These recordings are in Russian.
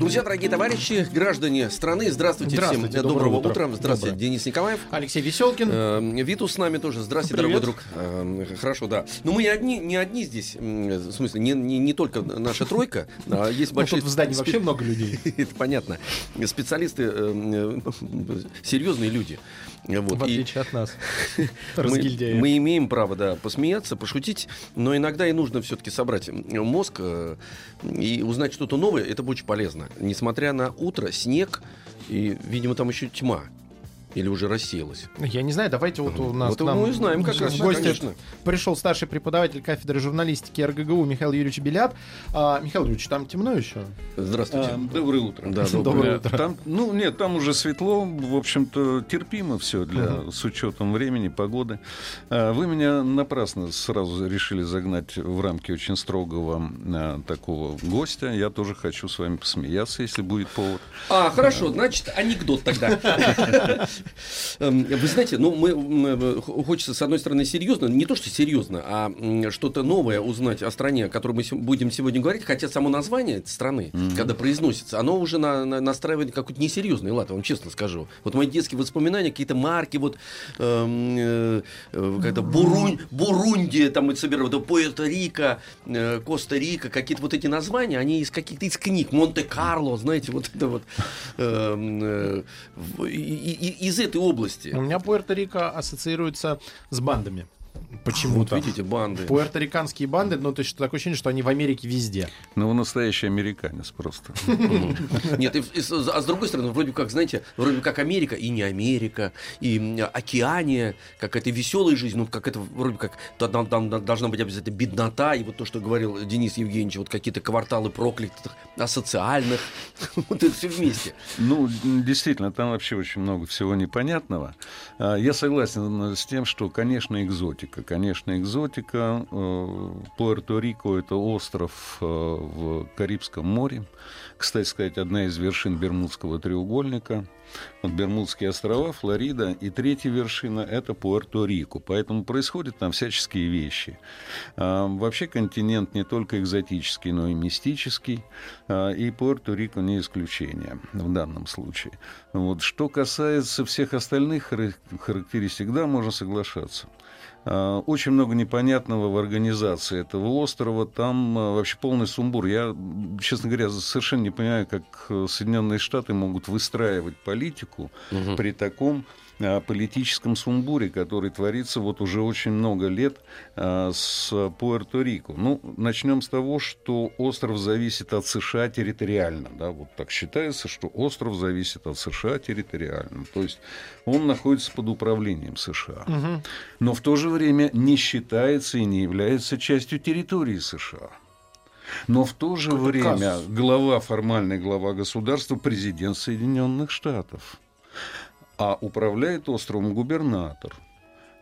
Друзья, дорогие товарищи, граждане страны, здравствуйте, Здравствуйте, всем. доброе Доброго утро. утра. Здравствуйте, Доброе. Денис Николаев. Алексей Веселкин. Э, Витус с нами тоже. Здравствуйте, Привет. дорогой друг. Э, Хорошо, да. Но мы не одни, не одни здесь. В смысле, не, не, не только наша тройка, а есть Ну, большие... тут в здании вообще много людей. Это понятно. Специалисты, э, э, серьезные люди. Вот. В И отличие от нас. мы, мы имеем право, да, посмеяться, пошутить, но иногда и нужно все-таки собрать мозг э, и узнать что-то новое. Это будет очень полезно. Несмотря на утро, снег и, видимо, там еще тьма. Или уже рассеялась. Я не знаю, давайте вот у нас Вот нам мы и знаем как раз, гости конечно. пришел старший преподаватель кафедры журналистики РГГУ Михаил Юрьевич Белят. А, Михаил Юрьевич, там темно еще? Здравствуйте. А, доброе утро. Да, доброе Доброе утро. Там, ну, нет, там уже светло, в общем-то, терпимо все для, с учетом времени, погоды. А, Вы меня напрасно сразу решили загнать в рамки очень строгого а, такого гостя. Я тоже хочу с вами посмеяться, если будет повод. А, хорошо, значит, анекдот тогда. Эм, Вы знаете, ну, мы, х- хочется, с одной стороны, серьезно, не то, что серьезно, а что-то новое узнать о стране, о которой мы будем сегодня говорить, хотя само название страны, когда произносится, оно уже на- на- настраивает какой-то несерьезный лад, вам честно скажу. Вот мои детские воспоминания, какие-то марки, вот, эм, э, э, как-то Бурунь, Бурундия, там, Пуэрто-Рико, э, Коста-Рика, какие-то вот эти названия, они из каких-то из книг, Монте-Карло, знаете, вот это вот, эм, э, и- и- и- из этой области. У меня Пуэрто-Рико ассоциируется с бандами. Вот Почему-то. видите, банды. Пуэрториканские банды, ну, то есть такое ощущение, что они в Америке везде. Ну, вы настоящий американец просто. Нет, и, и с- а с другой стороны, вроде как, знаете, вроде как Америка и не Америка, и Океания, как это веселая жизнь, ну, как это вроде как должна быть обязательно беднота, и вот то, что говорил Денис Евгеньевич, вот какие-то кварталы проклятых, асоциальных, вот это все вместе. Ну, действительно, там вообще очень много всего непонятного. А, Я согласен с тем, что, конечно, экзотика. Конечно, экзотика. Э, Пуэрто-Рико — это остров э, в Карибском море. Кстати сказать, одна из вершин Бермудского треугольника. Вот Бермудские острова, Флорида. И третья вершина — это Пуэрто-Рико. Поэтому происходят там всяческие вещи. А, Вообще континент не только экзотический, но и мистический. А, И Пуэрто-Рико не исключение в данном случае. Вот. Что касается всех остальных хара- характеристик, да, можно соглашаться. А, Очень много непонятного в организации этого острова. Там а, вообще полный сумбур. Я, честно говоря, совершенно не понимаю, как э, Соединенные Штаты могут выстраивать политику при таком политическом сумбуре, который творится вот уже очень много лет а, с Пуэрто-Рико. Ну, начнем с того, что остров зависит от США территориально. Да? Вот так считается, что остров зависит от США территориально. То есть он находится под управлением США. Но в то же время не считается и не является частью территории США. Но в то же Какой-то время казус. глава, формальный глава государства, президент Соединенных Штатов. А управляет островом губернатор.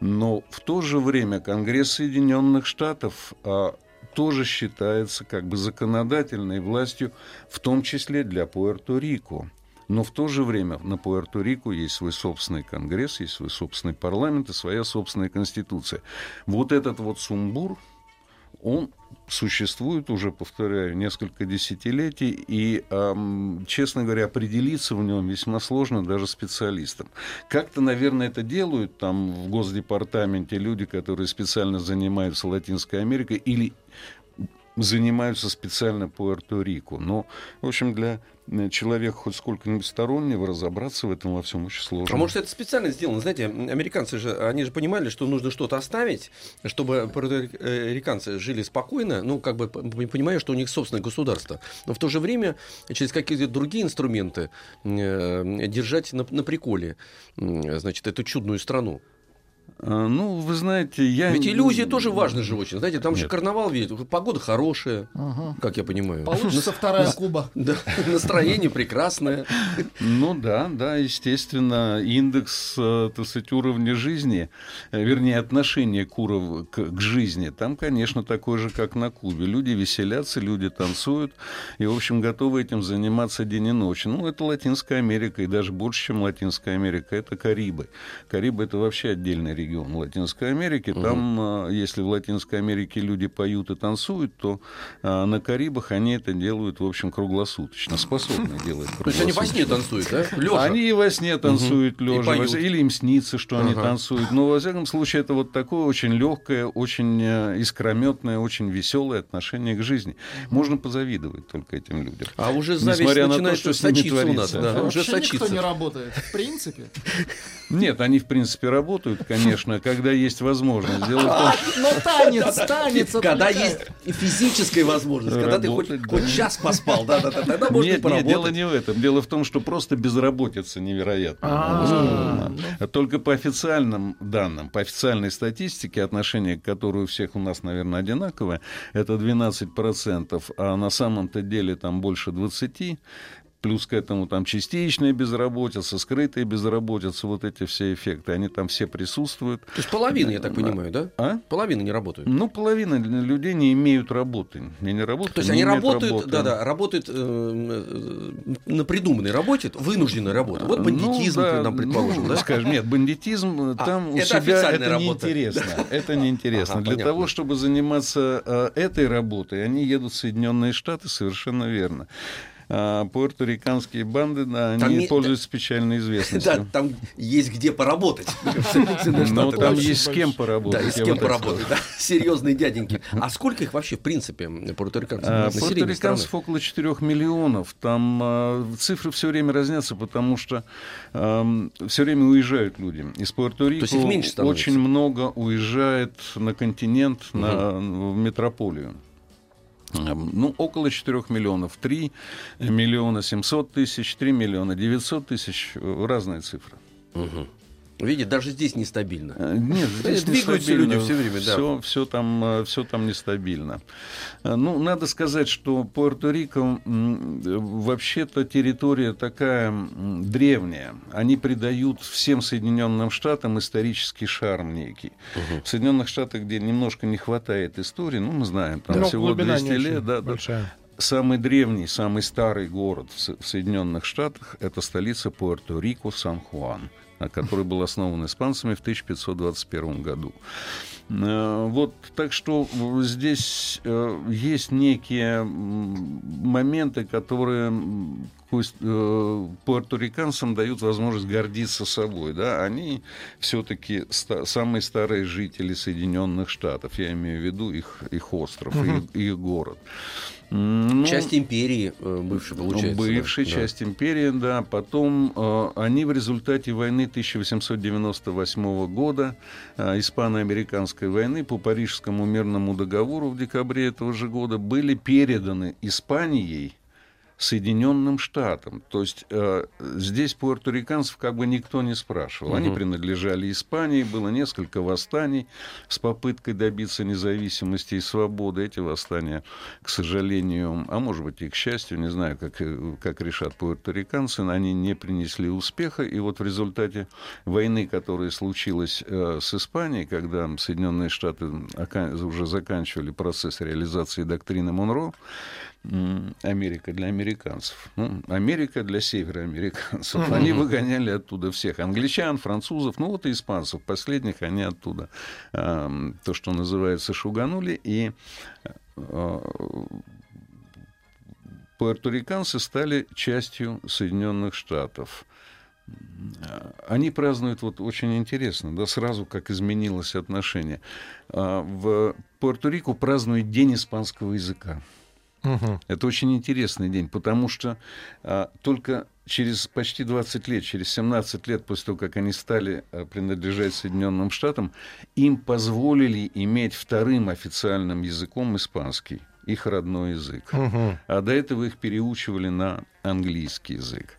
Но в то же время Конгресс Соединенных Штатов а, тоже считается как бы законодательной властью, в том числе для Пуэрто-Рико. Но в то же время на Пуэрто-Рико есть свой собственный конгресс, есть свой собственный парламент и своя собственная конституция. Вот этот вот сумбур, он существует уже, повторяю, несколько десятилетий, и, ам, честно говоря, определиться в нем весьма сложно даже специалистам. Как-то, наверное, это делают там в Госдепартаменте люди, которые специально занимаются Латинской Америкой или занимаются специально Пуэрто-Рико. Но, в общем, для э, человека хоть сколько-нибудь стороннего разобраться в этом во всем очень сложно. А может, это специально сделано? Знаете, американцы же, они же понимали, что нужно что-то оставить, чтобы пуэрториканцы жили спокойно, ну, как бы понимая, что у них собственное государство. Но в то же время через какие-то другие инструменты э, держать на, на приколе, м, значит, эту чудную страну. А, Ну, вы знаете, я... Ведь иллюзия тоже важна же очень. Знаете, там же Нет. карнавал ведь, погода хорошая, как я понимаю. Получится вторая Куба. Да, настроение прекрасное. Ну да, да, естественно, индекс, э, так сказать, уровня жизни, э, вернее, отношение к, уров- к, жизни, там, конечно, такой же, как на Кубе. Люди веселятся, люди танцуют, и, в общем, готовы этим заниматься день и ночь. Ну, это Латинская Америка, и даже больше, чем Латинская Америка, это Карибы. Карибы — это вообще отдельный регион Латинской Америки. Там, э, если в Латинской Америке люди поют и танцуют, то э, на Карибах они это делают, в общем, круглосуточно, способны делать То есть они во сне танцуют, да? Лёжа. они и во сне танцуют. И лежа, или им снится, что они танцуют. Но, во всяком случае, это вот такое очень легкое, очень э, искрометное, очень веселое отношение к жизни. Можно позавидовать только этим людям. А уже зависть Несмотря на то, начинает что с ними сочиться у нас. творится. Да, уже Вообще никто сочится. не работает. В принципе. Нет, они, в принципе, работают, конечно, когда есть возможность. Дело в том, что Но танец, танец Когда есть физическая возможность, когда ты хоть, хоть час поспал, да, да, да, тогда можно Нет, нет, дело поработать. не в этом. Дело в том, что просто безработица невероятно. А. Только по официальным данным, по официальной статистике, отношение к которой у всех у нас, наверное, одинаковое, это 12%, а на самом-то деле там больше 20%. Плюс к этому там частичная безработица, скрытая безработица, вот эти все эффекты, они там все присутствуют. То есть половина, я так понимаю, да? А? Половина не работают. Ну, половина людей не имеют работы. Не, не работают, То есть они работают, работы. да, да, работают э, э, на придуманной работе, вынужденной работе. Вот бандитизм, Ну, да, нам предположим, ну, да? Скажем, нет, бандитизм А, там у это себя это работа. неинтересно. Это неинтересно. Ага, Для понятно. того, чтобы заниматься э, этой работой, они едут в Соединенные Штаты, совершенно верно. А Пуэрториканские банды, да, Там они не- пользуются печальной Да, известностью. там есть где поработать. Но там есть с кем поработать. Да, и с кем поработать, да. Серьезные дяденьки. А сколько их вообще, в принципе, пуэрториканцев? А, Пуэрториканцев около 4 миллионов. Там а, цифры все время разнятся, потому что все время уезжают люди. Из Пуэрто-Рико очень много уезжает на континент, на, в метрополию. Ну, около 4 миллионов. 3 миллиона 700 тысяч, 3 миллиона 900 тысяч. э, Разные цифры. Мгм. Видите, даже здесь нестабильно. Э, Нет, здесь Двигаются нестабильно. люди всё время, да. Все, все там, все там нестабильно. Э, Ну, надо сказать, что Пуэрто-Рико э, вообще-то территория такая древняя. Они придают всем Соединенным Штатам исторический шарм некий. В Соединенных Штатах, где немножко не хватает истории, ну, мы знаем, там Но всего глубина 200 не очень лет, да, да, большая. Самый древний, самый старый город в Со- в Соединенных Штатах – это столица Пуэрто-Рико, Сан-Хуан, который был основан испанцами в 1521 году. Э, Вот, так что здесь э, есть некие моменты, которые э, пуэрториканцам дают возможность гордиться собой. Да? Они все-таки самые старые жители Соединенных Штатов. Я имею в виду их, их остров, их, их город. Ну, Часть империи э, бывшей, получается. да. Бывшая Да. часть империи, да. Потом э, они в результате войны 1898 года, э, испано-американской войны, по Парижскому мирному договору в декабре этого же года были переданы Испанией Соединенным Штатам. То есть э, здесь пуэрториканцев как бы никто не спрашивал. Они принадлежали Испании, было несколько восстаний с попыткой добиться независимости и свободы. Эти восстания, к сожалению, а может быть и к счастью, не знаю, как, э, как решат пуэрториканцы, они не принесли успеха. И вот в результате войны, которая случилась э, с Испанией, когда Соединенные Штаты ока- уже заканчивали процесс реализации доктрины Монро, Америка для американцев. Ну, Америка для североамериканцев. Они выгоняли оттуда всех. Англичан, французов, ну вот и испанцев. Последних они оттуда, эм, то, что называется, шуганули. И э, пуэрториканцы стали частью Соединенных Штатов. Они празднуют вот очень интересно, да, сразу как изменилось отношение. А, В Пуэрто-Рико празднуют День испанского языка. Мгм. Это очень интересный день, потому что а, только через почти 20 лет, через 17 лет после того, как они стали а, принадлежать Соединенным Штатам, им позволили иметь вторым официальным языком испанский, их родной язык. Мгм. А до этого их переучивали на английский язык.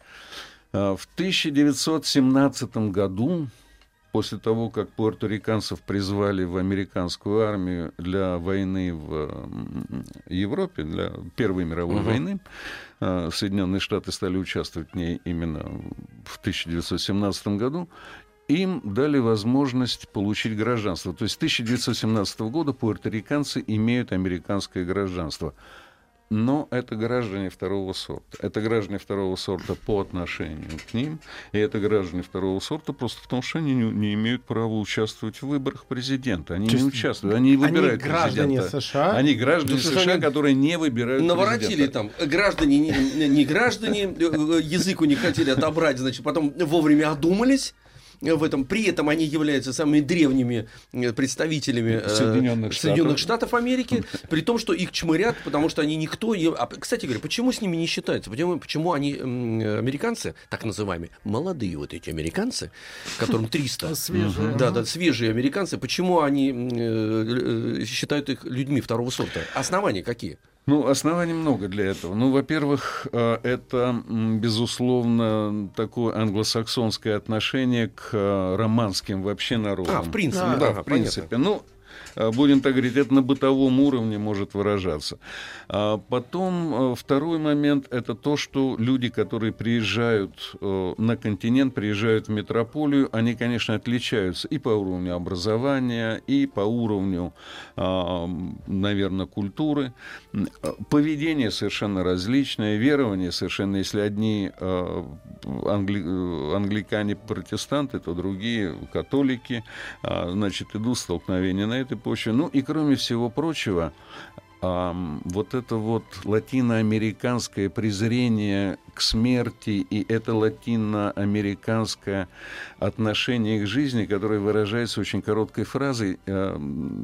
А, В 1917 году после того, как пуэрториканцев призвали в американскую армию для войны в Европе, для Первой мировой угу. войны, э, Соединенные Штаты стали участвовать в ней именно в 1917 году, им дали возможность получить гражданство. То есть с 1917 года пуэрториканцы имеют американское гражданство но это граждане второго сорта. Это граждане второго сорта по отношению к ним, и это граждане второго сорта просто потому, что они не, не имеют права участвовать в выборах президента. Они не участвуют, они выбирают они граждане президента. США? Они граждане Да, США, они которые не выбирают Наворотили президента. там граждане, не, не граждане, э, язык у них хотели отобрать, значит, потом вовремя одумались в этом. При этом они являются самыми древними э, представителями э, Соединенных Соединенных Штатов. Штатов Америки, при том, что их чмырят, потому что они никто... А, кстати говоря, почему с ними не считаются? Почему, почему они, американцы, так называемые, молодые вот эти американцы, которым 300, Свежие. да, да, свежие американцы, почему они э, э, считают их людьми второго сорта? Основания какие? Ну, оснований много для этого. Ну, во-первых, э, это, безусловно, такое англосаксонское отношение к э, романским вообще народам. А, в принципе, да, да, в понятно. принципе. Ну, э, будем так говорить, это на бытовом уровне может выражаться. А потом э, второй момент – это то, что люди, которые приезжают э, на континент, приезжают в метрополию, они, конечно, отличаются и по уровню образования, и по уровню, наверное, культуры. Э, Поведение совершенно различное, верование совершенно, если одни э, англи- э, англикане-протестанты, то другие католики, а, значит, идут столкновения на этой почве. Ну и кроме всего прочего, ам, вот это вот латиноамериканское презрение к смерти и это латиноамериканское отношение к жизни, которое выражается очень короткой фразой, ам,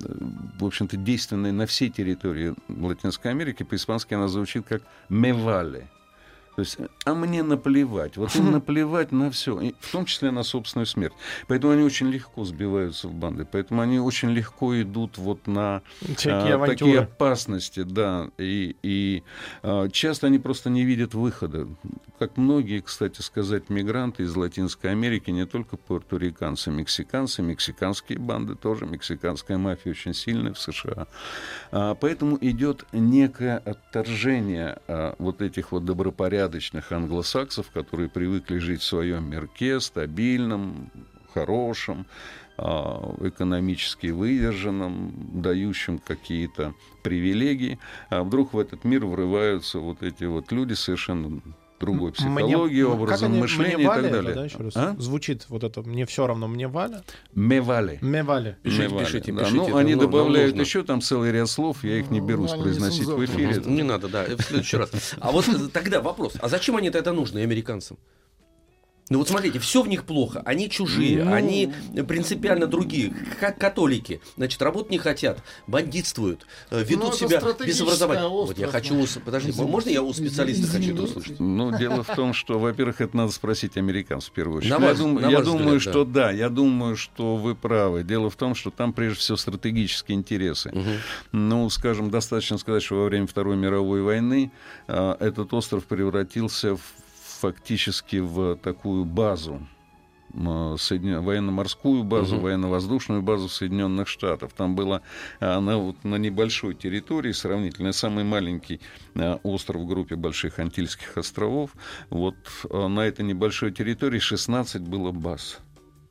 в общем-то, действенной на всей территории Латинской Америки, по-испански она звучит как «мевале». То есть, а мне наплевать. Вот им наплевать на все, в том числе на собственную смерть. Поэтому они очень легко сбиваются в банды. Поэтому они очень легко идут вот на а, авантюры. такие опасности, да. И, и а, часто они просто не видят выхода. Как многие, кстати сказать, мигранты из Латинской Америки, не только пуэрториканцы, мексиканцы, мексиканские банды тоже, мексиканская мафия очень сильная в США. А, Поэтому идет некое отторжение а, вот этих вот добропорядочных англосаксов, которые привыкли жить в своем мирке, стабильном, хорошем, а, экономически выдержанном, дающем какие-то привилегии, а вдруг в этот мир врываются вот эти вот люди совершенно другой психологии, Мне- образом они- мышления мне и Валя так это, далее. да, еще раз? А? Звучит вот это «мне все равно, мне Валя». Мевали. «Мне Валя». Пишите, Мевали, пишите, да. пишите, Ну, это они нам добавляют нужно. еще там целый ряд слов, я их не берусь они произносить в эфире. Не надо, да, в следующий раз. А вот э, тогда вопрос, а зачем они это нужно американцам? Ну вот смотрите, все в них плохо, они чужие, Ну, они принципиально другие, как католики, значит, работать не хотят, бандитствуют, э, ведут Ну, себя без образования. Вот я хочу, да. подожди, Извини. можно я у специалиста Извини, хочу это да. услышать? Ну, дело в том, что, во-первых, это надо спросить американцев в первую очередь. На я дум- на я ваш думаю, взгляд, что да, я думаю, что вы правы. Дело в том, что там прежде всего стратегические интересы. Ну, скажем, достаточно сказать, что во время Второй мировой войны а, этот остров превратился в- фактически в такую базу Соедин- военно-морскую базу, Мгм. военно-воздушную базу Соединенных Штатов. Там была она вот на небольшой территории, сравнительно самый маленький а, остров в группе Больших Антильских островов. Вот а, на этой небольшой территории 16 было баз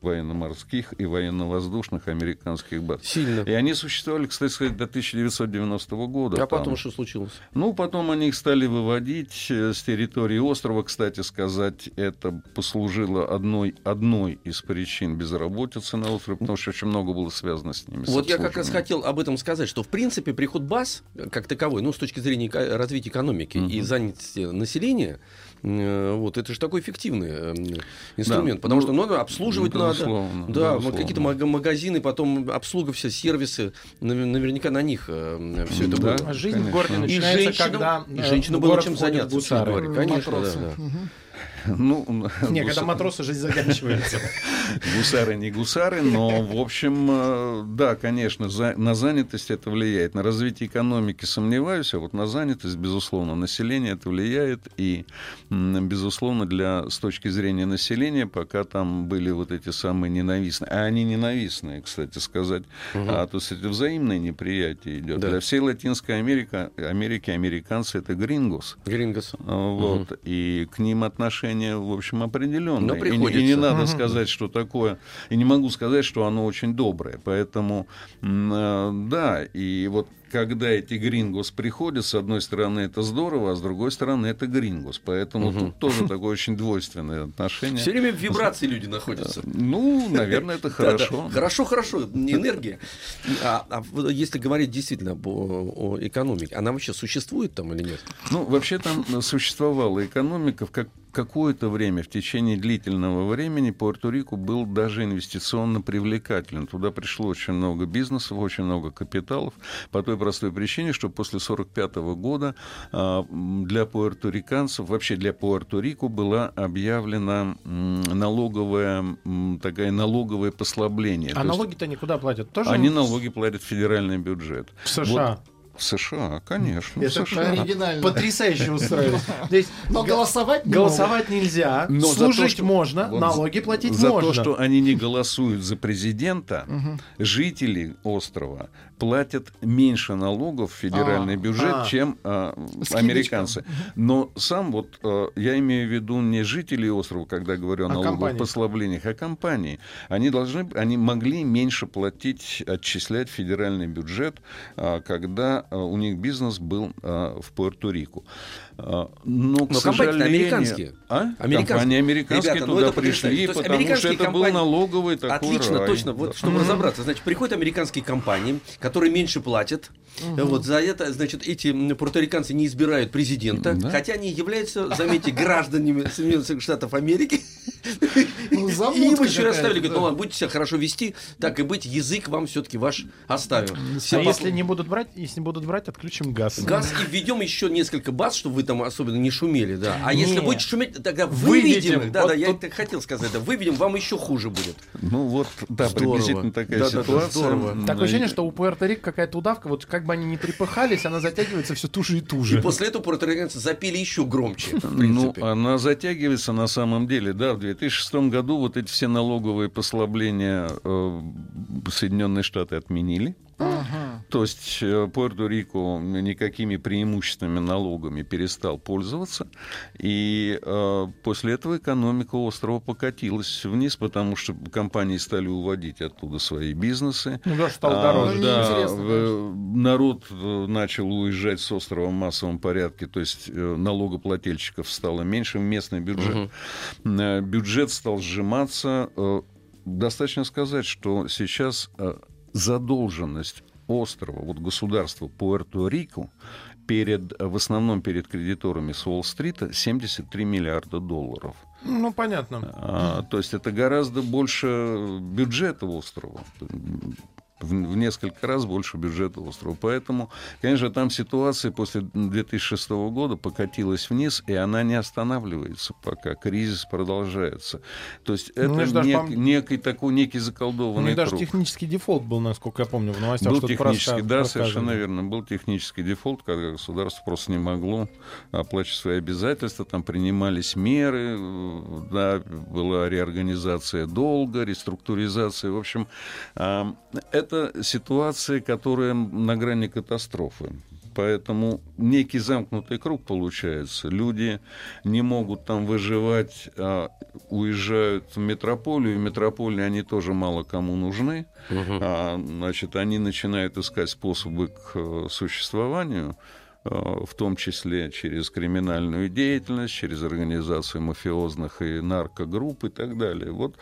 военно-морских и военно-воздушных американских баз. Сильно. И они существовали, кстати сказать, до 1990 года. А потом Там- что случилось? ну, потом они их стали выводить э, с территории острова. Кстати сказать, это послужило одной, одной из причин безработицы на острове, потому что очень много было связано с ними. с Вот я как раз хотел об этом сказать, что в принципе приход баз э, как таковой, ну с точки зрения развития экономики и занятости населения, вот это же такой эффективный э, инструмент, Да, потому ну, что надо обслуживать надо, безусловно, да, вот какие-то мага- магазины, потом обслуга, все сервисы, навер- наверняка на них все это Да. было. А жизнь конечно. в городе И И начинается, женщинам, когда и э, женщинам в было город чем заняться, гусары. Конечно, да, Матросы. да. Мгм. Ну, Не, гус- когда матросы жизнь заканчивается. Гусары не гусары, но, в общем, э, да, конечно, за- на занятость это влияет. На развитие экономики сомневаюсь, а вот на занятость, безусловно, население это влияет. И, безусловно, для, с точки зрения населения, пока там были вот эти самые ненавистные, а они ненавистные, кстати сказать, а, то есть это взаимное неприятие идет. Да. Для всей Латинской Америки, Америки американцы это грингос. Грингос. Вот, и к ним отношение, в общем, определенное. Но И, не- и не надо сказать, что такое, и не могу сказать, что оно очень доброе. Поэтому, э, да, и вот когда эти грингос приходят, с одной стороны, это здорово, а с другой стороны, это грингос. Поэтому тут тоже такое очень двойственное отношение. Все время в вибрации люди находятся. Ну, наверное, это хорошо. Хорошо, хорошо, энергия. А, а если говорить действительно о, экономике, она вообще существует там или нет? Ну, вообще там существовала экономика в как какое-то время, в течение длительного времени, Пуэрто-Рико был даже инвестиционно привлекателен. Туда пришло очень много бизнесов, очень много капиталов, по той простой причине, что после 1945 года а, для пуэрториканцев, вообще для Пуэрто-Рико была объявлена налоговая, такая налоговое послабление. А То есть налоги-то никуда платят? Тоже Они налоги платят в федеральный бюджет. в США. В США, конечно. в Это США. оригинально. Потрясающе устроили. То есть Но голосовать не голосовать нельзя, Но за служить то, что- можно, вот налоги платить за можно. то, что они не голосуют за президента, жители острова платят меньше налогов в федеральный А, бюджет, а. чем а, Скидочка. американцы. Но сам вот а, я имею в виду не жителей острова, когда говорю о А налоговых компании. послаблениях, а компании. Они должны, они могли меньше платить, отчислять федеральный бюджет, а, когда а, у них бизнес был а, в Пуэрто-Рико. А, Но, к Но компании-то сожалению- американские. А? Американские. Компании американские Ребята, ну туда это потрясающе. пришли, потому что американские это был компании- налоговый такой Отлично, рай. точно. Да. Вот, чтобы разобраться, значит, приходят американские компании, которые меньше платят. Вот за это, значит, эти пуэрториканцы не избирают президента, Да. хотя они являются, заметьте, гражданами Соединенных Штатов Америки. Ну, И им еще какая-то, расставили, говорят, ну ладно, будете себя хорошо вести, так и быть, язык вам все-таки ваш оставим. А если не будут брать, если не будут брать, отключим газ. Газ и введем еще несколько баз, чтобы вы там особенно не шумели, да. А если Не. будете шуметь, тогда Выведем. выведем. Да, Вот да, я тут- это хотел сказать, да, выведем, вам еще хуже будет. Ну вот, да, Здорово. приблизительно такая Да-да-да, ситуация. здорово. М, Такое и- ощущение, что у Пуэрто-Рико какая-то удавка, вот как бы они ни трепыхались, она затягивается все туже и И туже. после этого пуэрториканцы запели еще громче, в Ну, принципе. она затягивается на самом деле. Да, в 2006 году вот эти все налоговые послабления э, Соединенные Штаты отменили. То есть э, Пуэрто-Рико никакими преимущественными налогами перестал пользоваться. И э, после этого экономика острова покатилась вниз, потому что компании стали уводить оттуда свои бизнесы. Ну да, стало А, дороже. Ну, да, в- народ э, начал уезжать с острова в массовом порядке, то есть э, налогоплательщиков стало меньше местный бюджет. Э, Бюджет стал сжиматься. Достаточно сказать, что сейчас задолженность острова, вот государства Пуэрто-Рико, перед, в основном перед кредиторами с Уолл-стрита 73 миллиарда долларов. Ну, понятно. А, то есть это гораздо больше бюджета острова. В, в несколько раз больше бюджета острова. Поэтому, конечно, там ситуация после 2006 года покатилась вниз, и она не останавливается пока. Кризис продолжается. То есть это Ну, ж даже нек- пом- некий такой некий заколдованный них даже круг. технический дефолт был, насколько я помню, в новостях. Был технический, да, рассказывали. совершенно верно. Был технический дефолт, когда государство просто не могло оплачивать свои обязательства. Там принимались меры, да, была реорганизация долга, реструктуризация. В общем, а, это ситуация, которая на грани катастрофы. Поэтому некий замкнутый круг получается. Люди не могут там выживать, а уезжают в метрополию. В метрополии они тоже мало кому нужны. А, значит, они начинают искать способы к э, существованию, в том числе через криминальную деятельность, через организацию мафиозных и наркогрупп и так далее. Вот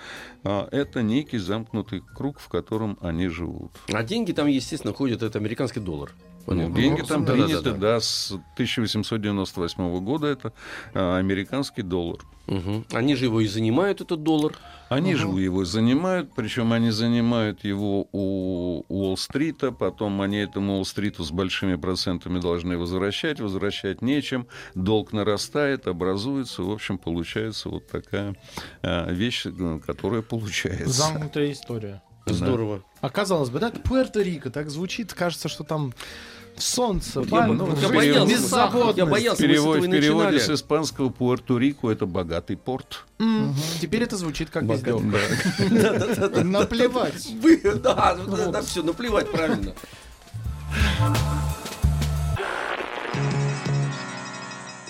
а, это некий замкнутый круг, в котором они живут. А деньги там, естественно, ходят, это американский доллар. Ну, Понятно. деньги Ну, там да, да, приняты, да. да, с 1898 года это а, американский доллар. Мгм. Они же его и занимают, этот доллар. Они же его занимают, причем они занимают его у Уолл-стрита, потом они этому Уолл-стриту с большими процентами должны возвращать, возвращать нечем, долг нарастает, образуется, в общем, получается вот такая а, вещь, которая получается. Замкнутая история. Здорово. А казалось бы, да, Пуэрто-Рико, так звучит, кажется, что там солнце, Вот я, ну, я в боялся, беззаботность. я боялся, мы с переводе, с испанского Пуэрто-Рико это богатый порт. М, Теперь это звучит как издевка. Наплевать. Да, да, все, наплевать правильно.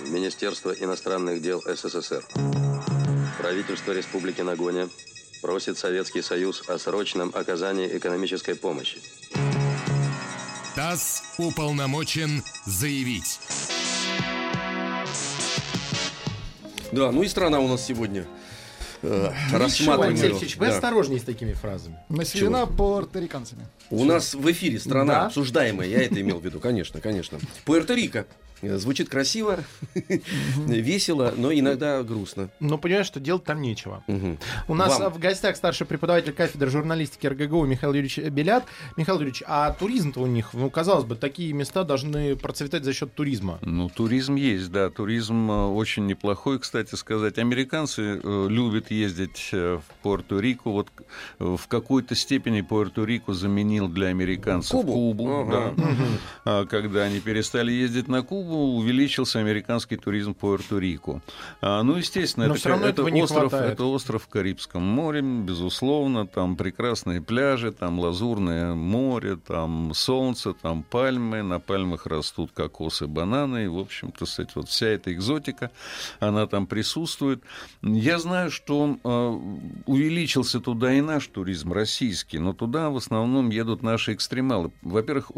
Министерство иностранных дел СССР. Правительство Республики Нагоня просит Советский Союз о срочном оказании экономической помощи. ТАСС уполномочен заявить. Да, ну и страна у нас сегодня. э, Ничего, рассматриваем. Алексеевич, вы Да. осторожнее с такими фразами. Населена пуэрториканцами. У нас в эфире страна Да. обсуждаемая, я это имел в виду, конечно, конечно. Пуэрто-Рико. Э, Звучит красиво, весело, но иногда грустно. Но понимаешь, что делать там нечего. У нас в гостях старший преподаватель кафедры журналистики РГГУ Михаил Юрьевич Белят. Михаил Юрьевич, а туризм-то у них, ну, казалось бы, такие места должны процветать за счет туризма. Ну, туризм есть, да. Туризм э, очень неплохой, кстати сказать. Американцы э, любят ездить в Пуэрто-Рико. Вот в какой-то степени Пуэрто-Рико заменил для американцев Кубу? Кубу. Ага. да. А Когда они перестали ездить на Кубу, увеличился американский туризм в Пуэрто-Рико. А, Ну, естественно, Но это, равно это остров, хватает. это остров в Карибском море, безусловно. Там прекрасные пляжи, там лазурное море, там солнце, там пальмы. На пальмах растут кокосы, бананы. И, в общем-то, кстати, вот вся эта экзотика, она там присутствует. Я знаю, что э, увеличился туда и наш туризм, российский, но туда в основном едут наши экстремалы. Во-первых,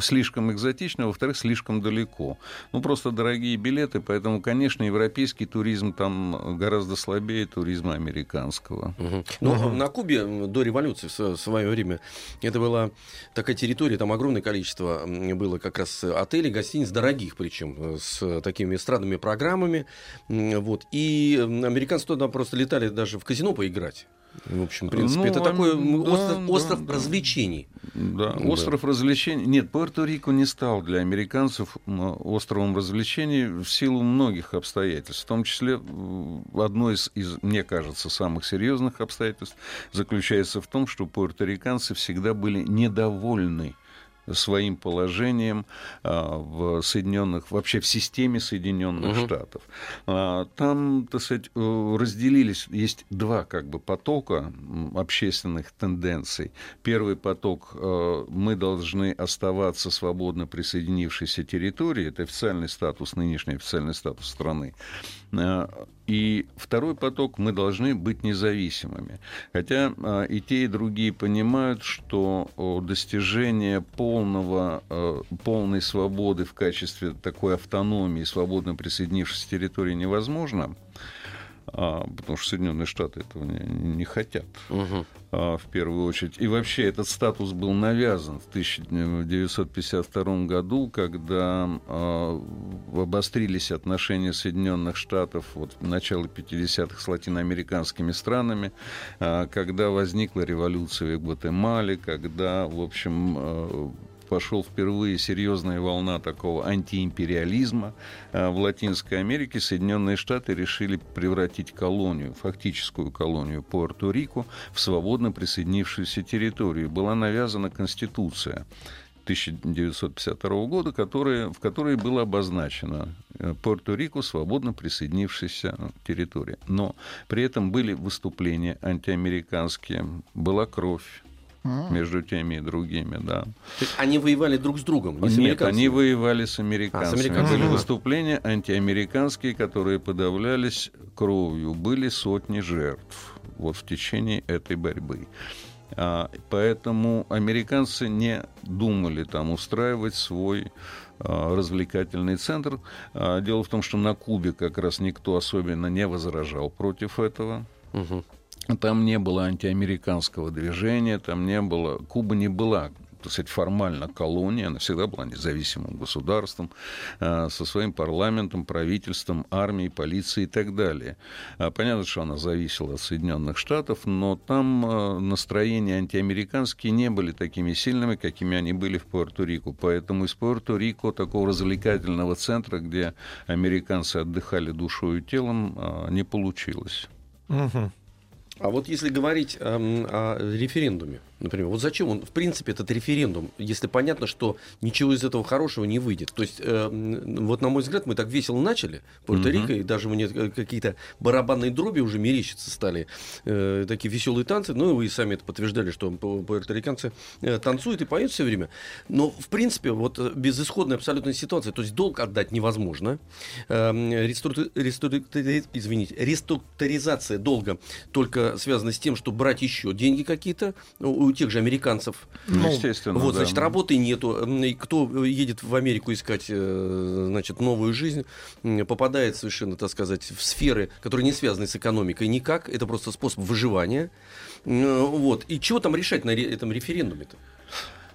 слишком экзотично, во-вторых, слишком далеко. Ну, просто дорогие билеты, поэтому, конечно, европейский туризм там гораздо слабее туризма американского. Мгм. Ну, на Кубе до революции в свое время это была такая территория, там огромное количество было как раз отелей, гостиниц, дорогих причем, э, с такими эстрадными программами. Вот. И американцы туда просто летали даже в казино поиграть. В общем, в принципе, Ну, это такой да, остров, да, остров да. развлечений. Да, Да. остров развлечений. Нет, Пуэрто-Рико не стал для американцев островом развлечений в силу многих обстоятельств. В том числе одно из, из, мне кажется, самых серьезных обстоятельств заключается в том, что пуэрториканцы всегда были недовольны своим положением а, в Соединенных, вообще в системе Соединенных Мгм. Штатов. А, Там, так сказать, э, разделились, есть два как бы потока общественных тенденций. Первый поток э, мы должны оставаться свободно присоединившейся территории, это официальный статус, нынешний официальный статус страны. Э, И второй поток мы должны быть независимыми. Хотя э, и те, и другие понимают, что достижение полного, э, полной свободы в качестве такой автономии, свободно присоединившейся территории невозможно, потому что Соединенные Штаты этого не, не хотят а, в первую очередь. И вообще этот статус был навязан в 1952 году, когда а, обострились отношения Соединенных Штатов вот, в начале 50-х с латиноамериканскими странами, а, когда возникла революция в Гватемале, когда, в общем, а, пошел впервые серьезная волна такого антиимпериализма а, в Латинской Америке, Соединенные Штаты решили превратить колонию, фактическую колонию Пуэрто-Рико в свободно присоединившуюся территорию. Была навязана Конституция 1952 года, которая, в которой было обозначено э, Пуэрто-Рико свободно присоединившаяся территория. Но при этом были выступления антиамериканские, была кровь между теми и другими, да. То есть они воевали друг с другом, не с Нет, они воевали с американцами. американцами. Были выступления антиамериканские, которые подавлялись кровью. Были сотни жертв вот в течение этой борьбы. А, поэтому американцы не думали там устраивать свой а, развлекательный центр. А, дело в том, что на Кубе как раз никто особенно не возражал против этого. Мгм. Там не было антиамериканского движения, там не было... Куба не была так сказать, формально колония, она всегда была независимым государством, э, со своим парламентом, правительством, армией, полицией и так далее. А Понятно, что она зависела от Соединенных Штатов, но там э, настроения антиамериканские не были такими сильными, какими они были в Пуэрто-Рико. Поэтому из Пуэрто-Рико, такого развлекательного центра, где американцы отдыхали душой и телом, э, не получилось. А вот если говорить эм, о референдуме, например, вот зачем он, в принципе, этот референдум, если понятно, что ничего из этого хорошего не выйдет? То есть, эм, вот на мой взгляд, мы так весело начали, Пуэрто-Рико, и даже мне э, какие-то барабанные дроби уже мерещиться стали, э, такие веселые танцы, ну, и вы сами это подтверждали, что пу- пуэрториканцы э, танцуют и поют все время. Но, в принципе, вот э, безысходная абсолютная ситуация, то есть долг отдать невозможно, реструкту- извините, реструктуризация долга только связана с тем, что брать еще деньги какие-то у, у тех же американцев. Ну, естественно, Вот, да. значит, работы нету. И Кто едет в Америку искать, э, значит, новую жизнь, попадает совершенно, так сказать, в сферы, которые не связаны с экономикой никак. Это просто способ выживания. Вот. И чего там решать на этом референдуме-то?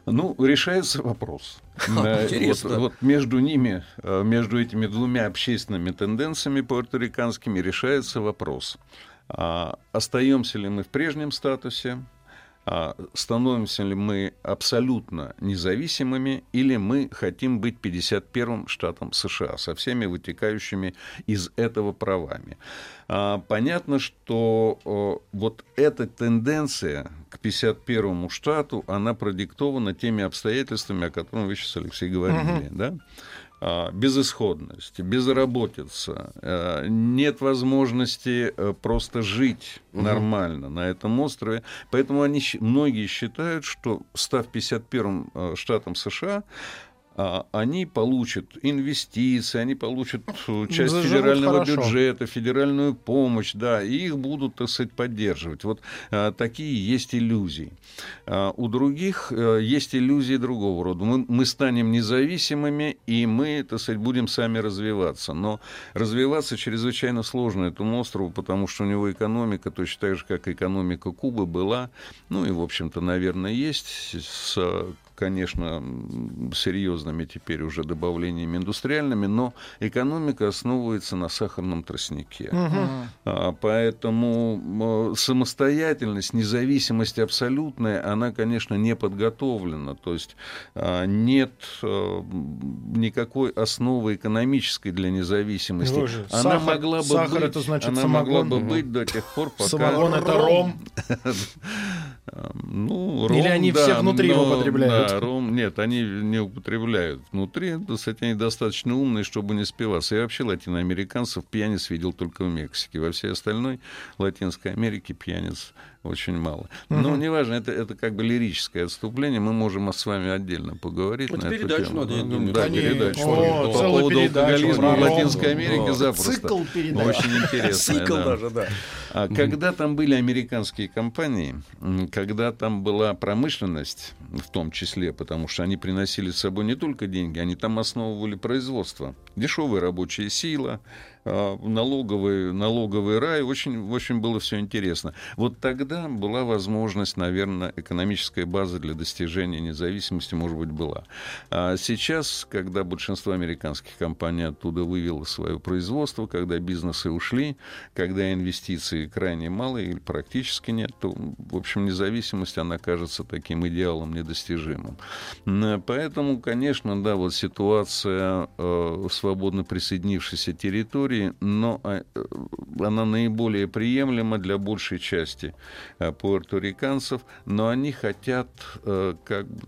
Ну, решается вопрос. Э, интересно. Вот, вот между ними, э, между этими двумя общественными тенденциями пуэрториканскими решается вопрос. А Остаемся ли мы в прежнем статусе, становимся ли мы абсолютно независимыми, или мы хотим быть 51-м штатом США со всеми вытекающими из этого правами. А, Понятно, что вот эта тенденция к 51-му штату, она продиктована теми обстоятельствами, о которых вы сейчас, Алексей, говорили. Да? А, Безысходность, безработица, э, нет возможности э, просто жить нормально на этом острове. Поэтому они, многие считают, что став 51-м э, штатом США, они получат инвестиции, они получат э, часть Заживут федерального хорошо. бюджета, федеральную помощь, да, и их будут, так сказать, поддерживать. Вот а, такие есть иллюзии. А, у других э, есть иллюзии другого рода. Мы, мы станем независимыми, и мы, так сказать, будем сами развиваться. Но развиваться чрезвычайно сложно этому острову, потому что у него экономика точно так же, как экономика Кубы была, ну и, в общем-то, наверное, есть с конечно, серьезными теперь уже добавлениями индустриальными, но экономика основывается на сахарном тростнике. А, Поэтому самостоятельность, независимость абсолютная, она, конечно, не подготовлена. То есть а, нет э, никакой основы экономической для независимости. Боже, Она сахар- могла бы сахар быть, это значит она самогон? могла бы быть до тех пор, пока... Самогон это ром. Ну, Или ром, они да, все внутри его но- употребляют? Да, ром, нет, они не употребляют внутри. Кстати, они достаточно умные, чтобы не спиваться. Я вообще латиноамериканцев пьяниц видел только в Мексике. Во всей остальной Латинской Америке пьяниц очень мало. Но неважно, это, это как бы лирическое отступление. Мы можем с вами отдельно поговорить Это на эту передачу тему. надо Ну, отдельно. Да, Конечно. передачу. О, По поводу передачу алкоголизма в. Латинской Америке Да. запросто. Цикл передач. Очень интересно. Цикл даже, да. А когда там были американские компании, когда там была промышленность, в том числе, потому что они приносили с собой не только деньги, они там основывали производство. Дешевая рабочая сила, налоговый, налоговый рай, очень, очень было все интересно. Вот тогда была возможность, наверное, экономическая база для достижения независимости, может быть, была. А сейчас, когда большинство американских компаний оттуда вывело свое производство, когда бизнесы ушли, когда инвестиций крайне мало или практически нет, то, в общем, независимость, она кажется таким идеалом недостижимым. Поэтому, конечно, да, вот ситуация э, свободно присоединившейся территории, но э, э, она наиболее приемлема для большей части э, пуэрториканцев, но они хотят э, как бы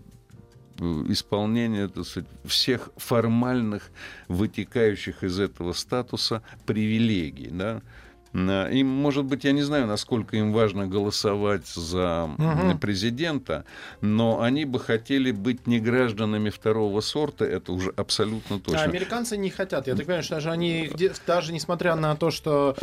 исполнения так сказать, всех формальных, вытекающих из этого статуса привилегий. Да? На- Им, может быть, я не знаю, насколько им важно голосовать за м, президента, но они бы хотели быть не гражданами второго сорта, это уже абсолютно А точно. американцы не хотят. Я так понимаю, что даже они, где- даже несмотря на то, что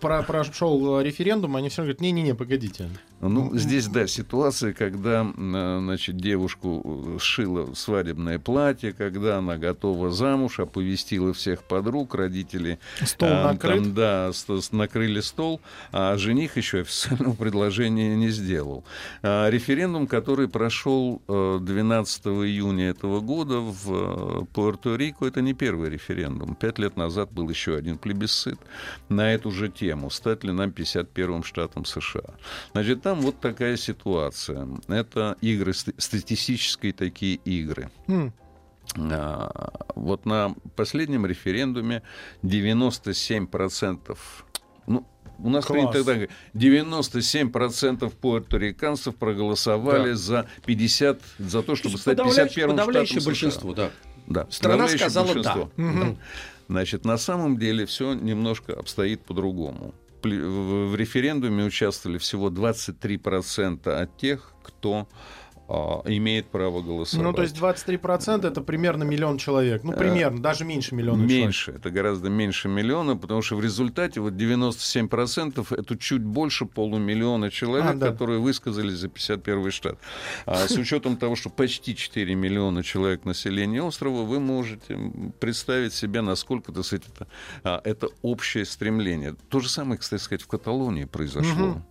про- прошел референдум, они все равно говорят, не-не-не, погодите. Ну, здесь, да, ситуация, когда, м, значит, девушку э, сшила свадебное платье, когда она готова замуж, оповестила всех подруг, родители... Стол а, накрыт. там, да, накрыли стол, а жених еще официального предложения не сделал. А, Референдум, который прошел э, 12 июня этого года в э, Пуэрто-Рико, это не первый референдум. Пять лет назад был еще один плебисцит на эту же тему, стать ли нам 51-м штатом США. Значит, там вот такая ситуация. Это игры, ст- статистические такие игры. А, Вот на последнем референдуме 97%, ну, у нас Класс. принято так говорить, 97% пуэрториканцев проголосовали Да. за 50, за то, чтобы стать Подавляющее, 51 подавляющее штатом США. большинство, да. Да, Страна сказала большинство. да. Мгм. Значит, на самом деле все немножко обстоит по-другому. В референдуме участвовали всего 23% от тех, кто а, имеет право голосовать. Ну, то есть 23% это примерно миллион человек. Ну, примерно, даже меньше миллиона человек. Меньше, это гораздо меньше миллиона, потому что в результате вот 97% это чуть больше полумиллиона человек, А, да. которые высказались за 51 штат. А с учетом того, что почти 4 миллиона человек населения острова, вы можете представить себе, насколько так сказать, это, а, это общее стремление. То же самое, кстати сказать, в Каталонии произошло. Мгм.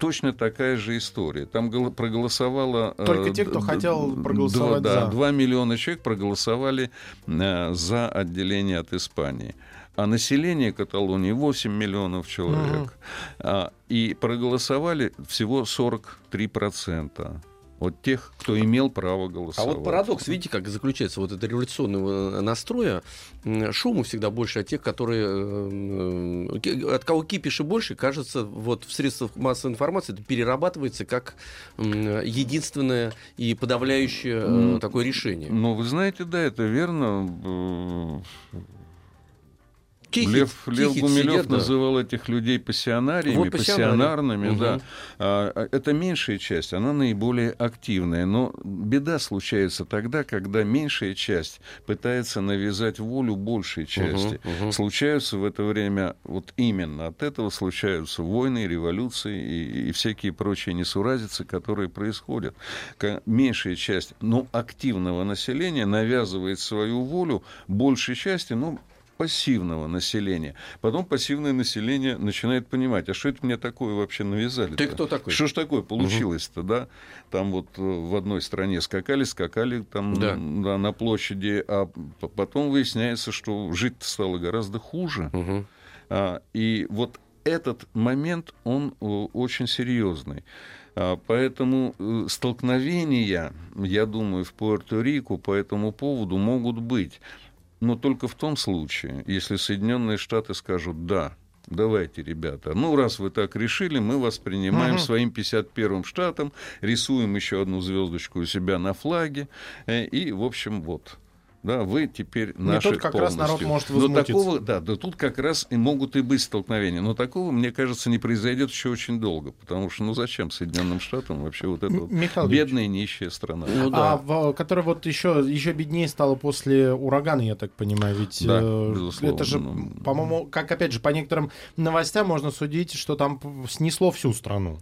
Точно такая же история. Там гол- проголосовало... э, Только те, кто хотел проголосовать два, да, за. 2 миллиона человек проголосовали э, за отделение от Испании. А население Каталонии 8 миллионов человек. А, и проголосовали всего 43%. Вот тех, кто имел право А голосовать. вот парадокс, видите, как заключается вот это революционного э, настроя. Шуму всегда больше от тех, которые... э, э, От кого кипиши больше, кажется, вот в средствах массовой информации это перерабатывается как единственное и подавляющее такое решение. Ну, вы знаете, да, это верно. Тихий- Лев, Лев Гумилев сидят, да. называл этих людей пассионариями, Вот пассионарными, Мгм. да. А, а, это меньшая часть, она наиболее активная. Но беда случается тогда, когда меньшая часть пытается навязать волю большей части. Мгм, мгм. Случаются в это время, вот именно от этого случаются войны, революции и, и всякие прочие несуразицы, которые происходят. Меньшая часть, но активного населения навязывает свою волю большей части, ну, пассивного населения. Потом пассивное население начинает понимать, а что это мне такое вообще навязали? Ты кто такой? Что ж такое получилось-то, да? Там вот э, в одной стране скакали, скакали там Да. да, на площади, а потом выясняется, что жить стало гораздо хуже. Мгм. А, И вот этот момент, он э, очень серьезный. А, Поэтому э, столкновения, я думаю, в Пуэрто-Рико по этому поводу могут быть. Но только в том случае, если Соединенные Штаты скажут «да», Давайте, ребята. Ну, раз вы так решили, мы вас принимаем Мгм. своим 51-м штатом, рисуем еще одну звездочку у себя на флаге. э, И, в общем, вот. Да, вы теперь наши тут как раз народ полностью. может Но возмутиться. такого, да, да, тут как раз и могут и быть столкновения. Но такого, мне кажется, не произойдет еще очень долго. Потому что, ну, зачем Соединенным Штатам вообще вот эта вот Михаил бедная нищая страна? Ну да. А в- который вот еще, еще беднее стало после урагана, я так понимаю, ведь Да, э, безусловно. это же, Ну, по-моему, как опять же по некоторым новостям можно судить, что там снесло всю страну.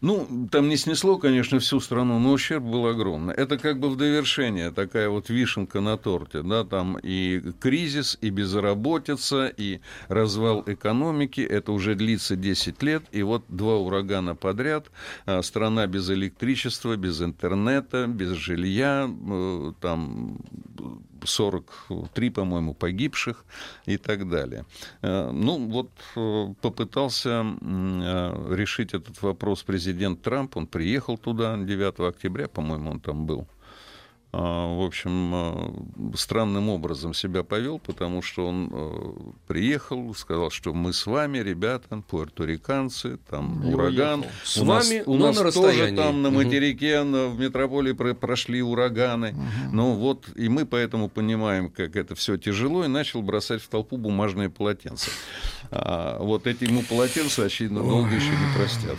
Ну, там не снесло, конечно, всю страну, но ущерб был огромный. Это как бы в довершение такая вот вишенка на торте, да, там и кризис, и безработица, и развал экономики, это уже длится 10 лет, и вот два урагана подряд, а, страна без электричества, без интернета, без жилья, э, там 43, по-моему, погибших и так далее. Э, Ну, вот э, попытался э, решить этот вопрос президент Трамп. Он приехал туда 9 октября, по-моему, он там был. А, В общем, э, странным образом себя повел, потому что он э, приехал, сказал, что мы с вами, ребята, пуэрториканцы, там И ураган. уехал. С у нас, вами, у но нас на тоже расстоянии. там на материке, на- в метрополии про- прошли ураганы. Ну вот, и мы поэтому понимаем, как это все тяжело, и начал бросать в толпу бумажные полотенца. А, вот эти ему полотенца, очевидно, долго еще не простят.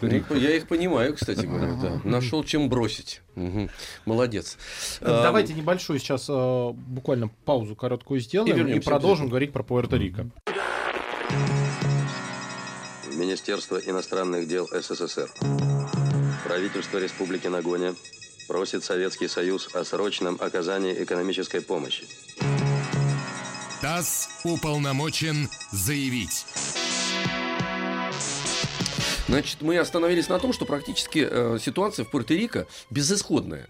Ну, Я их понимаю, кстати говоря. Да. Нашел чем бросить. Мгм. Молодец. А, Давайте небольшую сейчас э, буквально паузу короткую И сделаем и, вернемся продолжим говорить про Пуэрто-Рико. Министерство иностранных дел СССР. Правительство Республики Нагоня просит Советский Союз о срочном оказании экономической помощи. ТАСС уполномочен заявить. Значит, мы остановились на том, что практически э, ситуация в Пуэрто-Рико безысходная.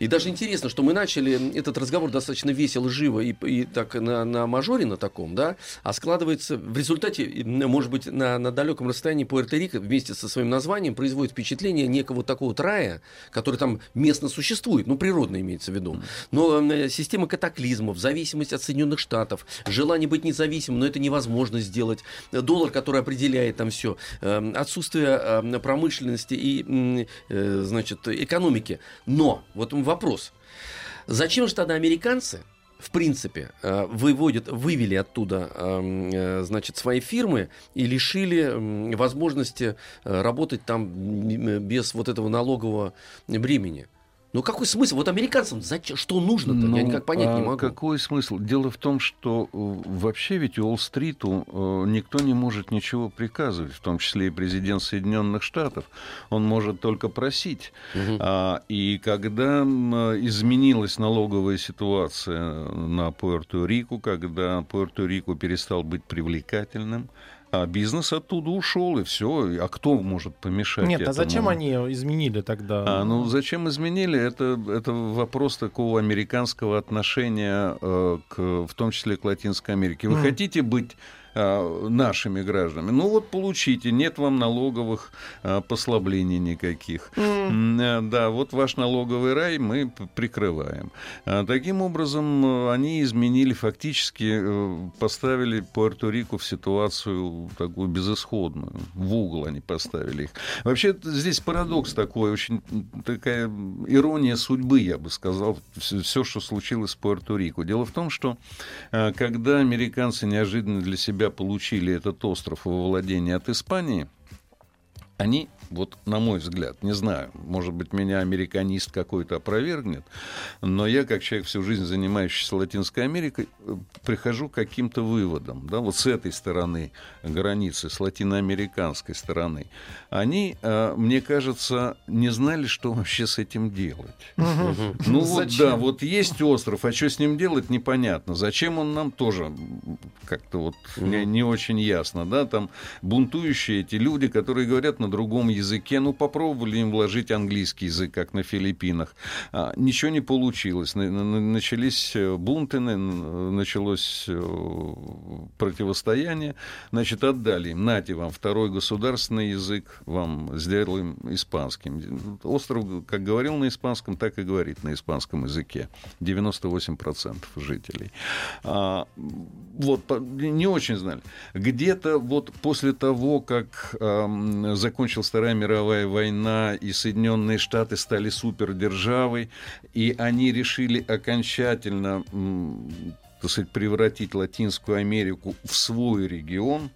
И даже интересно, что мы начали этот разговор достаточно весело, живо и, и так на, на мажоре на таком, да, а складывается в результате, может быть, на, на далеком расстоянии Пуэрто-Рико вместе со своим названием производит впечатление некого такого вот рая, который там местно существует, ну, природно имеется в виду. Но э, система катаклизмов, зависимость от Соединенных Штатов, желание быть независимым, но это невозможно сделать, доллар, который определяет там все, э, отсутствие э, промышленности и, э, значит, экономики. Но, вот вопрос. Зачем же тогда американцы, в принципе, э, выводят, вывели оттуда, эм, э, значит, свои фирмы и лишили возможности э, работать там без вот этого налогового бремени? Ну какой смысл? Вот американцам зачем, что нужно-то? Ну, Я никак понять а не могу. Какой смысл? Дело в том, что э, вообще ведь Уолл-стриту э, никто не может ничего приказывать, в том числе и президент Соединенных Штатов. Он может только просить. Угу. А, и когда изменилась налоговая ситуация на Пуэрто-Рику, когда Пуэрто-Рико перестал быть привлекательным, а бизнес оттуда ушел, и все. А кто может помешать Нет, этому? а зачем они изменили тогда? А, ну, зачем изменили? Это, это вопрос такого американского отношения, э, к, в том числе к Латинской Америке. Вы mm. хотите быть а, нашими гражданами. Ну вот получите, нет вам налоговых а, послаблений никаких. Mm. Да, вот ваш налоговый рай мы прикрываем. Таким образом, они изменили фактически, э, поставили Пуэрто-Рико в ситуацию такую безысходную. В угол они поставили их. Вообще здесь парадокс такой, очень такая ирония судьбы, я бы сказал, все, что случилось с Пуэрто-Рико. Дело в том, что когда американцы неожиданно для себя получили этот остров во владение от Испании, они вот на мой взгляд, не знаю, может быть, меня американист какой-то опровергнет, но я, как человек всю жизнь занимающийся Латинской Америкой, э, прихожу к каким-то выводам, да, вот с этой стороны границы, с латиноамериканской стороны, они, э, мне кажется, не знали, что вообще с этим делать. Ну вот, да, вот есть остров, а что с ним делать, непонятно. Зачем он нам тоже как-то вот не очень ясно, да, там бунтующие эти люди, которые говорят на другом языке, языке. Ну, попробовали им вложить английский язык, как на Филиппинах. А, ничего не получилось. Начались э, бунты, началось э, противостояние. Значит, отдали им. Нате вам второй государственный язык, вам сделаем испанским. Остров, как говорил на испанском, так и говорит на испанском языке. 98% жителей. А, вот, не очень знали. Где-то вот после того, как э, закончилась Вторая мировая война, и Соединенные Штаты стали супердержавой, и они решили окончательно так сказать, превратить Латинскую Америку в свой регион,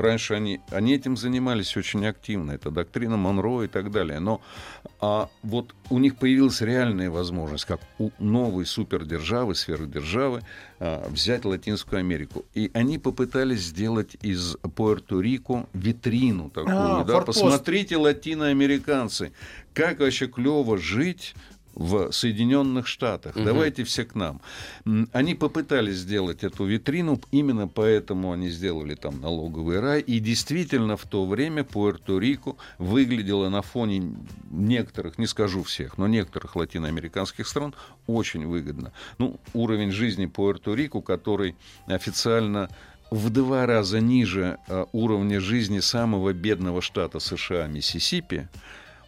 Раньше они, они этим занимались очень активно, это доктрина Монро и так далее. Но а вот у них появилась реальная возможность, как у новой супердержавы, сверхдержавы, а, взять Латинскую Америку. И они попытались сделать из Пуэрто-Рико витрину такую. А, да? Посмотрите, латиноамериканцы, как вообще клево жить в Соединенных Штатах. Угу. Давайте все к нам. Они попытались сделать эту витрину, именно поэтому они сделали там налоговый рай. И действительно в то время Пуэрто-Рико выглядело на фоне некоторых, не скажу всех, но некоторых латиноамериканских стран очень выгодно. Ну, уровень жизни Пуэрто-Рико, который официально в два раза ниже а, уровня жизни самого бедного штата США Миссисипи,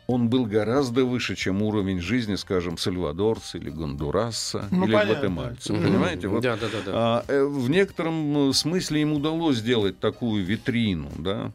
он был гораздо выше, чем уровень жизни, скажем, сальвадорца или гондураса ну, или понятно. гватемальца. Mm-hmm. Понимаете? Вот, да, да, да, да. А, э, в некотором смысле им удалось сделать такую витрину, да,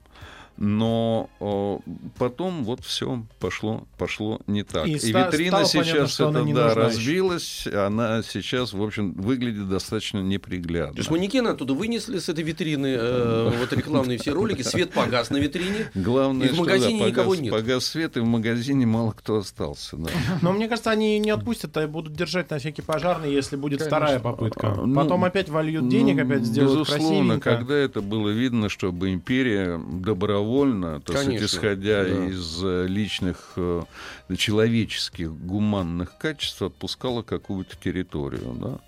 но о, потом вот все пошло, пошло не так. И, и ста- витрина сейчас понятно, это, да, разбилась, еще. она сейчас, в общем, выглядит достаточно неприглядно. То есть манекены оттуда вынесли с этой витрины, э, вот рекламные все ролики, свет погас на витрине, Главное, и в магазине да, никого погас, нет. Погас свет, и в магазине мало кто остался. Да. Но мне кажется, они не отпустят, а будут держать на всякий пожарный, если будет Конечно. вторая попытка. А, ну, Потом опять вольют денег, ну, опять сделают Безусловно, красивенько. когда это было видно, чтобы империя добровольно добровольно, то Конечно, есть, исходя да. из э, личных э, человеческих гуманных качеств, отпускала какую-то территорию. Да?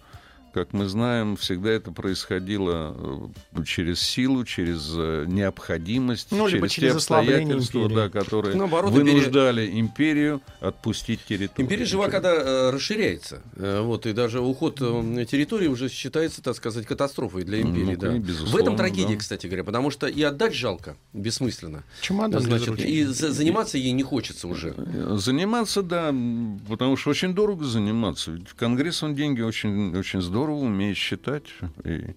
Как мы знаем, всегда это происходило э, через силу, через э, необходимость, Ну, через через те обстоятельства, империи. да, которые Наоборот, империя- вынуждали империю отпустить территорию. Империя жива, когда э, расширяется. Э, вот, и даже уход э, территории уже считается, так сказать, катастрофой для империи. Ну, да. В этом трагедия, да. кстати говоря, потому что и отдать жалко, бессмысленно. Чемодан Значит, и за- заниматься ей не хочется уже. Заниматься, да, потому что очень дорого заниматься. Ведь Конгресс, он деньги очень, очень здорово умеет считать. И,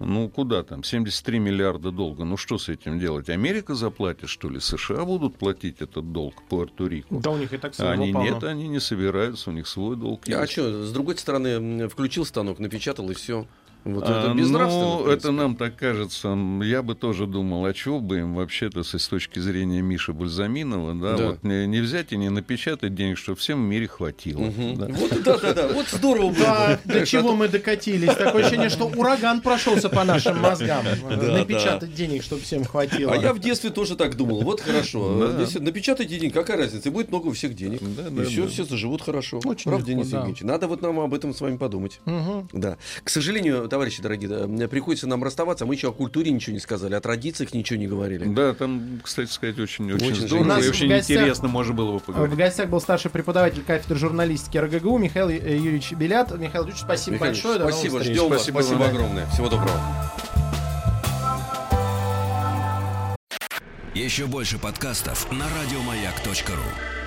ну, куда там? 73 миллиарда долга. Ну, что с этим делать? Америка заплатит, что ли? США будут платить этот долг Пуэрто-Рику? Да у них и так А своего они полно. нет, они не собираются, у них свой долг А есть. что, с другой стороны, включил станок, напечатал и все. Вот А, это безнравственно. в ну, это нам так кажется. Я бы тоже думал, а чего бы им вообще-то с с точки зрения Миши Бальзаминова, да, Да. вот не, не взять и не напечатать денег, чтобы всем в мире хватило. Мгм. да. Вот, да, да, да, вот здорово было Да, до а чего мы докатились? Такое ощущение, что ураган прошелся по нашим мозгам. Напечатать денег, чтобы всем хватило. А я в детстве тоже так думал. Вот хорошо. Если напечатайте денег, какая разница? И будет много у всех денег. И все, заживут хорошо. Очень Правда, Денис. Евгеньевич? Надо вот нам об этом с вами подумать. Да. К сожалению, товарищи дорогие, приходится нам расставаться. Мы еще о культуре ничего не сказали, о традициях ничего не говорили. Да, там, кстати сказать, очень, очень, Очень здорово и в очень гостях- интересно можно было бы В поговорить. гостях был старший преподаватель кафедры журналистики РГГУ Михаил э, Юрьевич Белят. Михаил Юрьевич, спасибо Михаил большое. спасибо, ждем вас. Спасибо Спасибо огромное. Всего доброго. Еще больше подкастов на радиомаяк.ру.